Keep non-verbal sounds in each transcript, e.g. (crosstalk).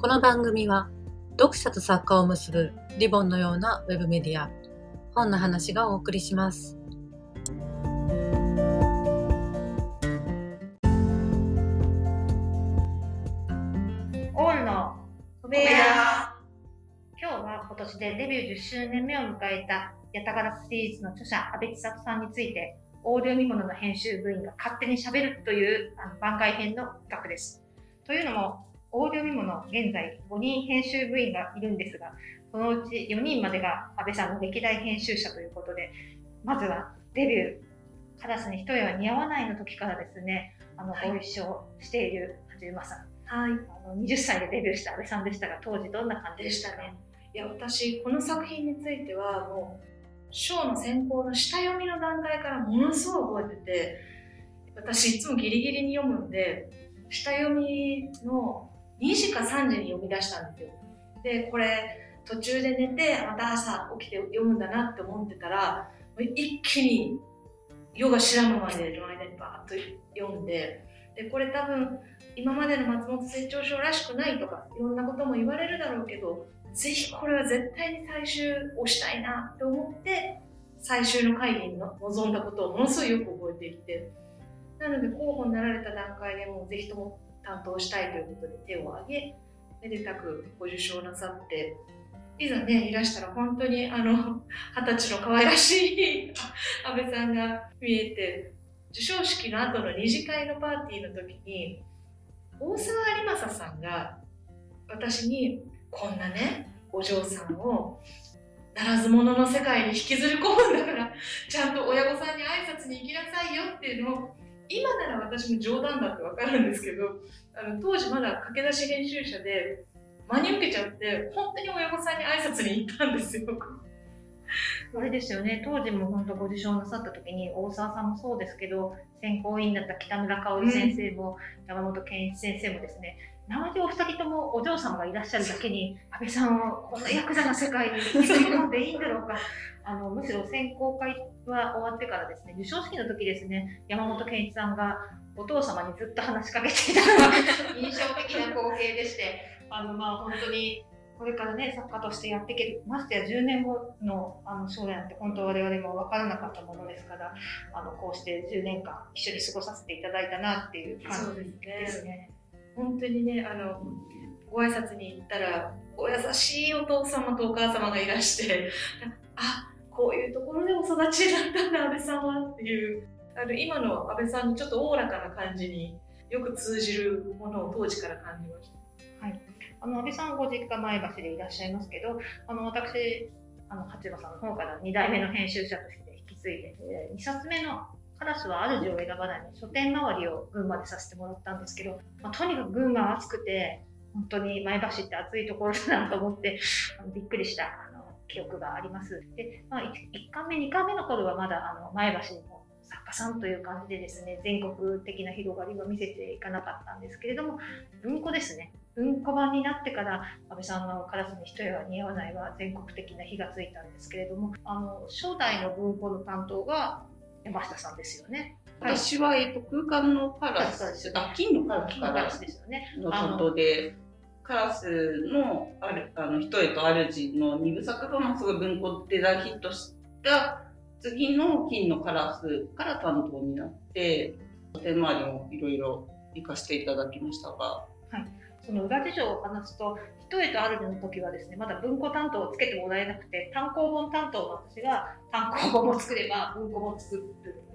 この番組は読者と作家を結ぶリボンのようなウェブメディア本の話がお送りしますオンの小部屋今日は今年でデビュー10周年目を迎えたヤタガラシリーズの著者阿部千里さんについてオーディオ見物の編集部員が勝手に喋るというあの番外編の企画です。というのも、オーディオ見物現在5人編集部員がいるんですが、そのうち4人までが安倍さんの歴代編集者ということで、まずはデビュー、カラスに一重は似合わないの時からですね、あの、はいご一緒しているはじめまさん。はい。あの20歳でデビューした安倍さんでしたが、当時どんな感じでしたたね。いや、私、この作品については、もう、賞の選考の下読みの段階からものすごい覚えてて、私、いつもギリギリに読むんで、下読みの2時か3時に読み出したんですよ。で、これ、途中で寝て、また朝起きて読むんだなって思ってたら、一気に夜が白むまでの間にバーッと読んで、で、これ多分、今までの松本清張賞らしくないとか、いろんなことも言われるだろうけど、ぜひこれは絶対に最終をしたいなって思って、最終の会議に臨んだことをものすごいよく覚えていて、なので候補になられた段階でもうぜひとも担当したいということで手を挙げ、めでたくご受賞なさって、いざね、いらしたら本当にあの、二十歳の可愛らしい (laughs) 安倍さんが見えて、授賞式の後の二次会のパーティーの時に、大沢有正さんが私にこんなねお嬢さんをならず者の世界に引きずり込むんだからちゃんと親御さんに挨拶に行きなさいよっていうのを今なら私も冗談だってわかるんですけどあの当時まだ駆け出し編集者で真に受けちゃって本当に親御さんに挨拶に行ったんですよ。(laughs) あれですよね、当時も本当ご受賞なさった時に、大沢さんもそうですけど、選考委員だった北村香織先生も、山本健一先生もですね、生でお二人ともお嬢様がいらっしゃるだけに、安倍さんをこんなヤクザな世界に引きずり込んでいいんだろうか。(laughs) あの、むしろ選考会は終わってからですね、授賞式の時ですね、山本健一さんがお父様にずっと話しかけていたのが (laughs) 印象的な光景でして、あの、まあ本当にこれからね、作家としてやっていける、ましてや10年後のあの将来なんて本当我々も分からなかったものですから、あのこうして10年間一緒に過ごさせていただいたなっていう感じですね。本当にねあのご挨拶に行ったらお優しいお父様とお母様がいらしてあこういうところでお育ちになったんだ安倍さんはっていうあの今の安倍さんのちょっとおおらかな感じによく通じるものを当時から感じました。はいあの安倍さんご実家前橋でいらっしゃいますけど、あの私、あの八幡さんの方から2代目の編集者として引き継いで、え2冊目のカラスは主を選ばないの書店周りを群馬でさせてもらったんですけど、まあ、とにかく群馬は暑くて、本当に前橋って暑いところだなと思って、びっくりしたあの記憶があります。で、まあ、1, 巻目、2巻目の頃はまだあの前橋の作家さんという感じでですね、全国的な広がりは見せていかなかったんですけれども、文庫ですね。文庫版になってから安倍さんの「カラスに一重は似合わない」は全国的な火がついたんですけれどもあの初代の文庫の担当が山下さんですよね。私は、えっと、空間のカラス、あ、金のカラス金のカラスですよね。の担当で、カラスのあるあの一重と主の二部作がまあすごい文庫で大ヒットした次の金のカラスから担当になって、手回りもいろいろ行かせていただきましたが、その裏事情を話すと、一重とあるの時はですね、まだ文庫担当をつけてもらえなくて、単行本担当の私が単行本も作れば文庫も作る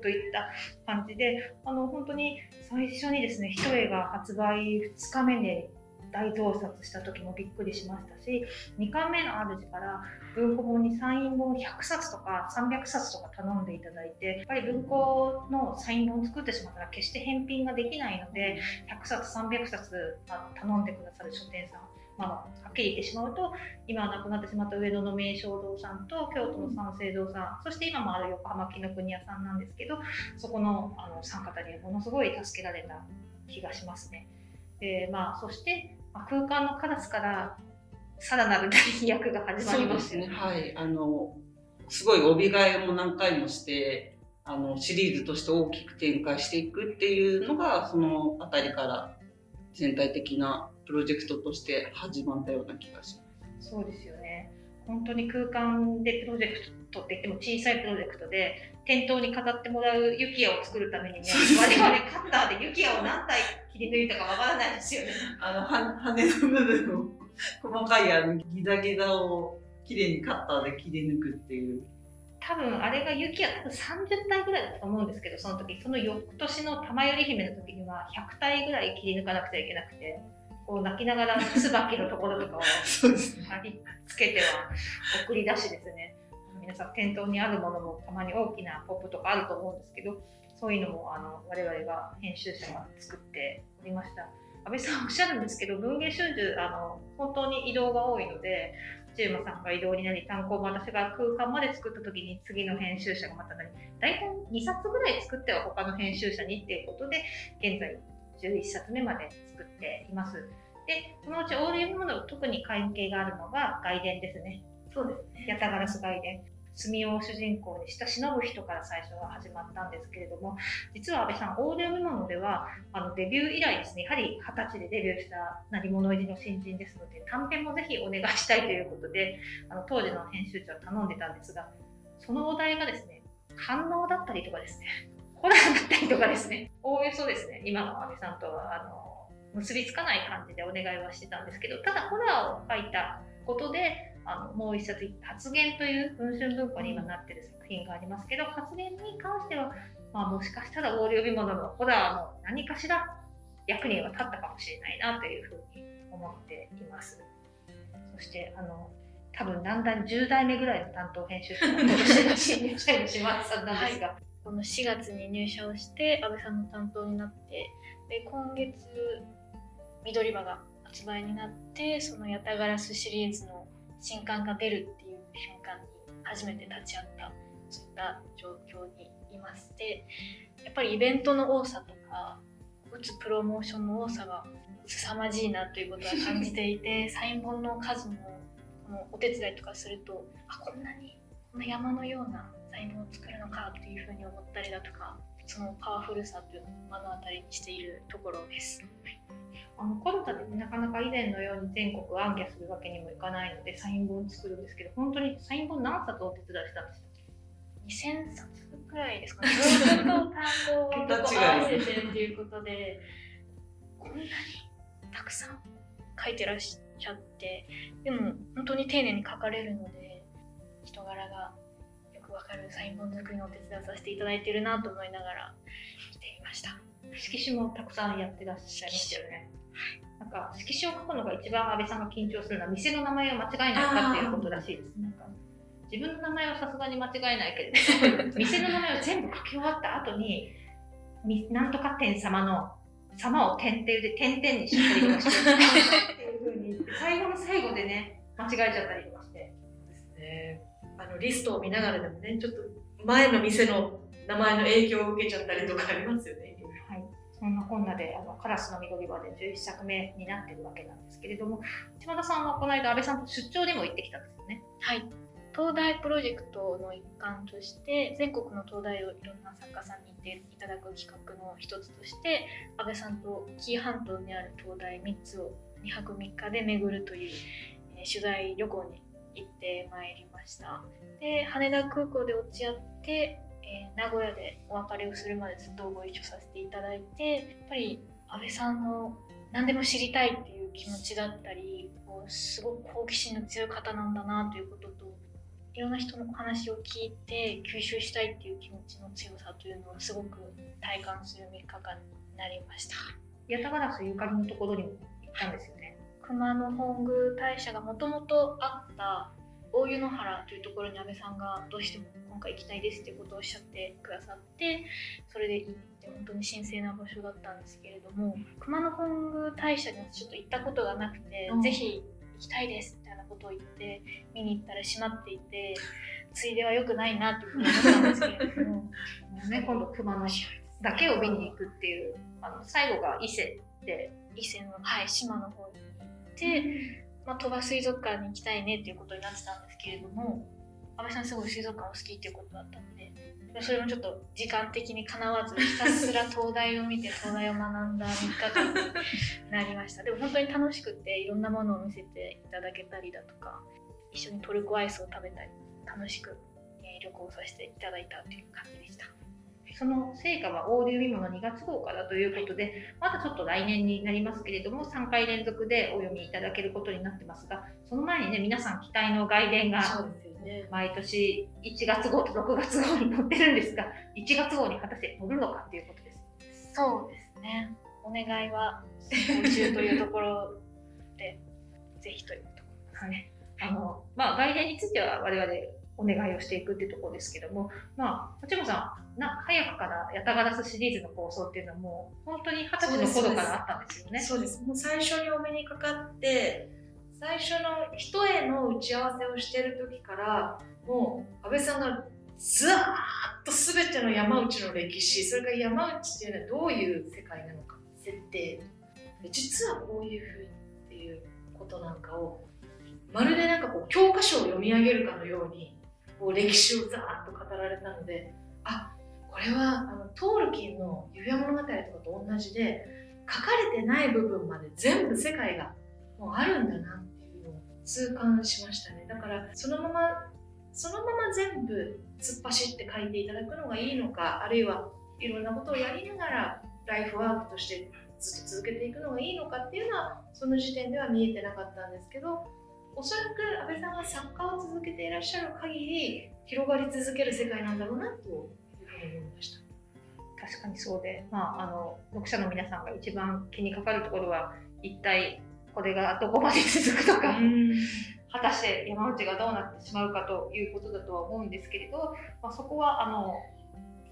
といった感じで、あの、本当に最初にですね、一重が発売2日目で大盗撮した時もびっくりしましたし、2巻目の主から文庫本にサイン本100冊とか300冊とか頼んでいただいて、やっぱり文庫のサイン本を作ってしまったら決して返品ができないので、100冊300冊頼んでくださる書店さん、まあ、はっきり言ってしまうと今は亡くなってしまった上野の名称堂さんと京都の三省堂さんそして今もある横浜紀ノ国屋さんなんですけどそこのあの3方にはものすごい助けられた気がしますね。でまあ、そして、空間のカラスからさらなる大飛躍が始まりましたよね。はい。あの、すごい帯替えも何回もして、あの、シリーズとして大きく展開していくっていうのが、そのあたりから全体的なプロジェクトとして始まったような気がします。そうですよね。本当に空間でプロジェクトって言っても小さいプロジェクトで店頭に飾ってもらうユキヤを作るためにね、我々カッターでユキヤを何体切り抜いたかわからないですよね。あの、は羽の部分を、細かいあのギザギザをきれいにカッターで切り抜くっていう。多分あれがユキヤ多分30体ぐらいだったと思うんですけど、その時、その翌年の玉より姫の時には100体ぐらい切り抜かなくちゃいけなくて、こう泣きながら椿のところとかを。(laughs) 貼り付けては送り出しですね。皆さん店頭にあるものもたまに大きなポップとかあると思うんですけど、そういうのもあの我々が編集者が作っておりました。安倍さんおっしゃるんですけど、文芸春秋、あの、本当に移動が多いので、中馬さんが移動になり、単行本私が空間まで作った時に次の編集者がまたなり、大体2冊ぐらい作っては他の編集者にっていうことで、現在11冊目まで作っています。で、そのうちオール読み物と特に関係があるのが外伝ですね。そうですね。ヤタガラス外伝。住を主人公にした忍ぶ人から最初は始まったんですけれども、実は安倍さん、オール読み物では、あのデビュー以来ですね、やはり二十歳でデビューした何者入りの新人ですので、短編もぜひお願いしたいということで、あの当時の編集長は頼んでたんですが、そのお題がですね、反応だったりとかですね、ホラーだったりとかですね、おおよそですね、今の安倍さんとは、あの、結びつかない感じでお願いはしてたんですけど、ただホラーを書いたことで、あのもう一冊「発言」という文春文庫に今なってる作品がありますけど発言に関しては、まあ、もしかしたらオール呼び物のホラーの何かしら役には立ったかもしれないなというふうに思っています。そしてあの多分だんだん10代目ぐらいの担当編集者の新入社員の島津さんなんですが、この4月に入社をして安倍さんの担当になってで今月緑場が発売になってその「ヤタガラス」シリーズの新刊が出るっていう瞬間に初めて立ち会ったそういった状況にいましてやっぱりイベントの多さとか打つプロモーションの多さが凄まじいなということは感じていて (laughs) サイン本の数もこのお手伝いとかするとあこんなにこんな山のようなサイン本を作るのかっていうふうに思ったりだとかそのパワフルさというのを目の当たりにしているところです。あのコロナでなかなか以前のように全国暗記するわけにもいかないのでサイン本作るんですけど本当にサイン本何冊お手伝いしたんですか2000冊くらいですかね。文具と単語を合わせてっていうことで、こんなにたくさん書いてらっしゃって、でも本当に丁寧に書かれるので、人柄がよくわかるサイン本作りのお手伝いをさせていただいているなと思いながら見ていました。色紙もたくさんやってらっしゃいましたよね。なんか色紙を書くのが一番安倍さんが緊張するのは店の名前を間違えないかっていうことらしいです。なんか自分の名前はさすがに間違えないけれど、(laughs) 店の名前を全部書き終わった後に、みなんとか店様の様を点々で点々にしちゃったりとかして、(laughs) っていう風に言って最後の最後でね、間違えちゃったりとかして。ですね。あのリストを見ながらでもね、ちょっと前の店の名前の影響を受けちゃったりとかありますよね。はい、そんなこんなであのカラスの緑場で11作目になってるわけなんですけれども島田さんはこの間安倍さんと出張でも行ってきたんですよね。はい。東大プロジェクトの一環として全国の東大をいろんな作家さんに行っていただく企画の一つとして安倍さんと紀伊半島にある東大3つを2泊3日で巡るという、えー取材旅行に行ってまいりましたで羽田空港で落ち合って、えー名古屋でお別れをするまでずっとご一緒させていただいてやっぱり安倍さんの何でも知りたいっていう気持ちだったりこうすごく好奇心の強い方なんだなということといろんな人のお話を聞いて吸収したいっていう気持ちの強さというのをすごく体感する3日間になりましたヤタガラスゆかりのところにも行ったんですよね。熊野本宮大社がもともとあった大湯野原というところに安倍さんがどうしても今回行きたいですっていうことをおっしゃってくださってそれで行って本当に神聖な場所だったんですけれども熊野本宮大社にはちょっと行ったことがなくて、うんぜひ行きたいですみたいなことを言って見に行ったら閉まっていて (laughs) ついでは良くないなというふうに思ったんですけれども。ね、今度熊野だけを見に行くっていうあの最後が伊勢で。伊勢の、はい、島の方に行って、まあ、鳥羽水族館に行きたいねっていうことになってたんですけれども安倍さんすごい水族館お好きっていうことだったのでそれもちょっと時間的にかなわずひたすら東大を見て東大を学んだ3日間になりました。でも本当に楽しくていろんなものを見せていただけたりだとか一緒にトルコアイスを食べたり楽しく、え旅行させていただいたという感じでした。その成果はオーディオミモの2月号からということで、まだちょっと来年になりますけれども、3回連続でお読みいただけることになってますが、その前にね、皆さん期待の外伝が。毎年1月号と6月号に載ってるんですが、1月号に果たして載るのかということです。そうですねお願いはというところでぜひというところですねあの、まあ、外伝については我々お願いをしていくってとこですけども、まあ、立山さん、な早くからヤタガラスシリーズの構想っていうのはもう本当に二十歳の頃からあったんですよね。そうです。もう最初にお目にかかって、最初の人への打ち合わせをしてる時から、もう安倍さんがずーっと全ての山内の歴史、それから山内っていうのはどういう世界なのか、設定、実はこういうふうにっていうことなんかを、まるでなんかこう教科書を読み上げるかのように、こう歴史をざーっと語られたので、あ、これはあのトールキンの指輪物語とかと同じで、書かれてない部分まで全部世界がもうあるんだなっていうのを痛感しましたね。だからそのままそのまま全部突っ走って書いていただくのがいいのかあるいはいろんなことをやりながらライフワークとしてずっと続けていくのがいいのかっていうのはその時点では見えてなかったんですけどおそらく安倍さんが作家を続けていらっしゃる限り広がり続ける世界なんだろうなというふうに思いました。確かにそうで、まあ、あの読者の皆さんが一番気にかかるところは一体これがどこまで続くとか、果たして山内がどうなってしまうかということだとは思うんですけれど、まあ、そこはあの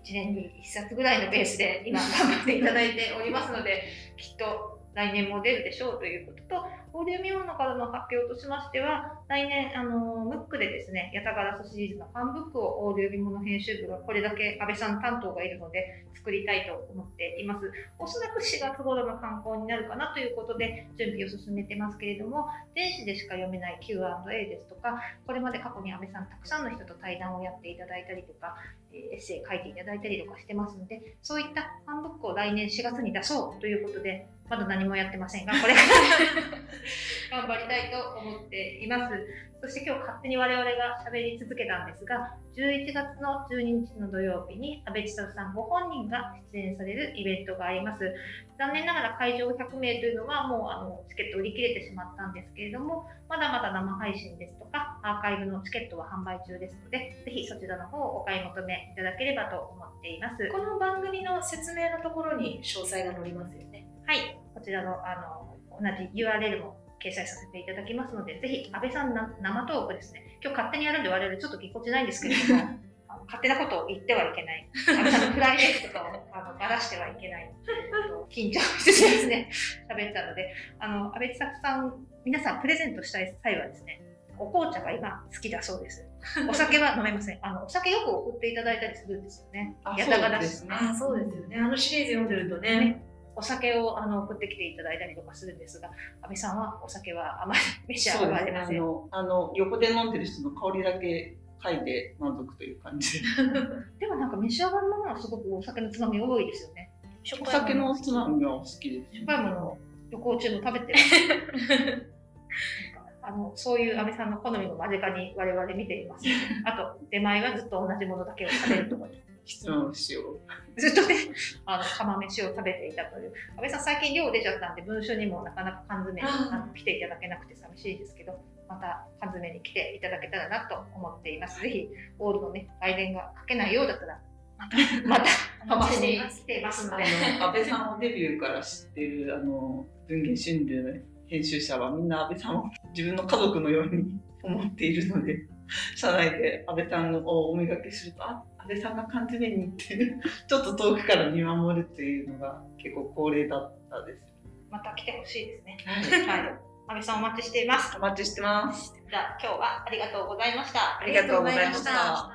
1年に1冊ぐらいのペースで今頑張っていただいておりますのできっと来年も出るでしょうということとオーディオミモノからの発表としましては来年あのムックでですねヤタガラスシリーズのファンブックをオーディオミモノ編集部がこれだけ安倍さん担当がいるので作りたいと思っています。おそらく4月頃の観光になるかなということで準備を進めてますけれども電子でしか読めない Q&A ですとかこれまで過去に安倍さんたくさんの人と対談をやっていただいたりとかエッセイ書いていただいたりとかしてますのでそういったファンブックを来年4月に出そうということでまだ何もやってませんがこれから。(laughs) (laughs) 頑張りたいと思っています。そして今日勝手に我々が喋り続けたんですが11月の12日の土曜日に安倍千里さんご本人が出演されるイベントがあります。残念ながら会場100名というのはもうあのチケット売り切れてしまったんですけれどもまだまだ生配信ですとかアーカイブのチケットは販売中ですのでぜひそちらの方をお買い求めいただければと思っています。この番組の説明のところに詳細が載りますよね。はい、こちらのあの同じ URL も掲載させていただきますので、ぜひ安倍さんな生トークですね、今日勝手にやるんで我々ちょっとぎこちないんですけれども、(laughs) あの勝手なことを言ってはいけない、安倍さんのプライベートとかをあのばらしてはいけない、緊張してですね、(laughs) 喋ったので、あの安倍千里さん、皆さんプレゼントしたい際はですね、お紅茶が今好きだそうです。お酒は飲めません。あのお酒よく送っていただいたりするんですよね。あやたがらしそうですねあそうですよね。あのシリーズ読んでるとね。お酒をあの送ってきていただいたりとかするんですが、安倍さんはお酒はあまり召し上がられません。の、あの、横で飲んでる人の香りだけ嗅いで満足という感じで。(laughs) でもなんか召し上がるものはすごくお酒のつまみ多いですよね。お酒のつまみはお好きです。しょっぱいものを旅行中も食べてます。(laughs) なんかあのそういう安倍さんの好みも間近に我々見ています。あと、出前はずっと同じものだけを食べるとか、質問しよう。(laughs) ずっとね、あの釜飯を食べていたという。安倍さん、最近寮出ちゃったんで、文書にもなかなか缶詰にあの来ていただけなくて寂しいですけど、また缶詰に来ていただけたらなと思っています。ぜひ、オールのね、外伝が書けないようだったら、また、また、お待ちしてにいます来ていますのあで、の、安倍さんをデビューから知ってる、あの、文芸春秋の編集者はみんな安倍さんを自分の家族のように思っているので、社内で安倍さんをおめがけすると、あ、安倍さんが缶詰に行ってる、(laughs) ちょっと遠くから見守るっていうのが結構恒例だったです。また来てほしいですね。はい。はい。安倍さんお待ちしています。お待ちしてます。じゃあ、今日はありがとうございました。ありがとうございましたありがとうございました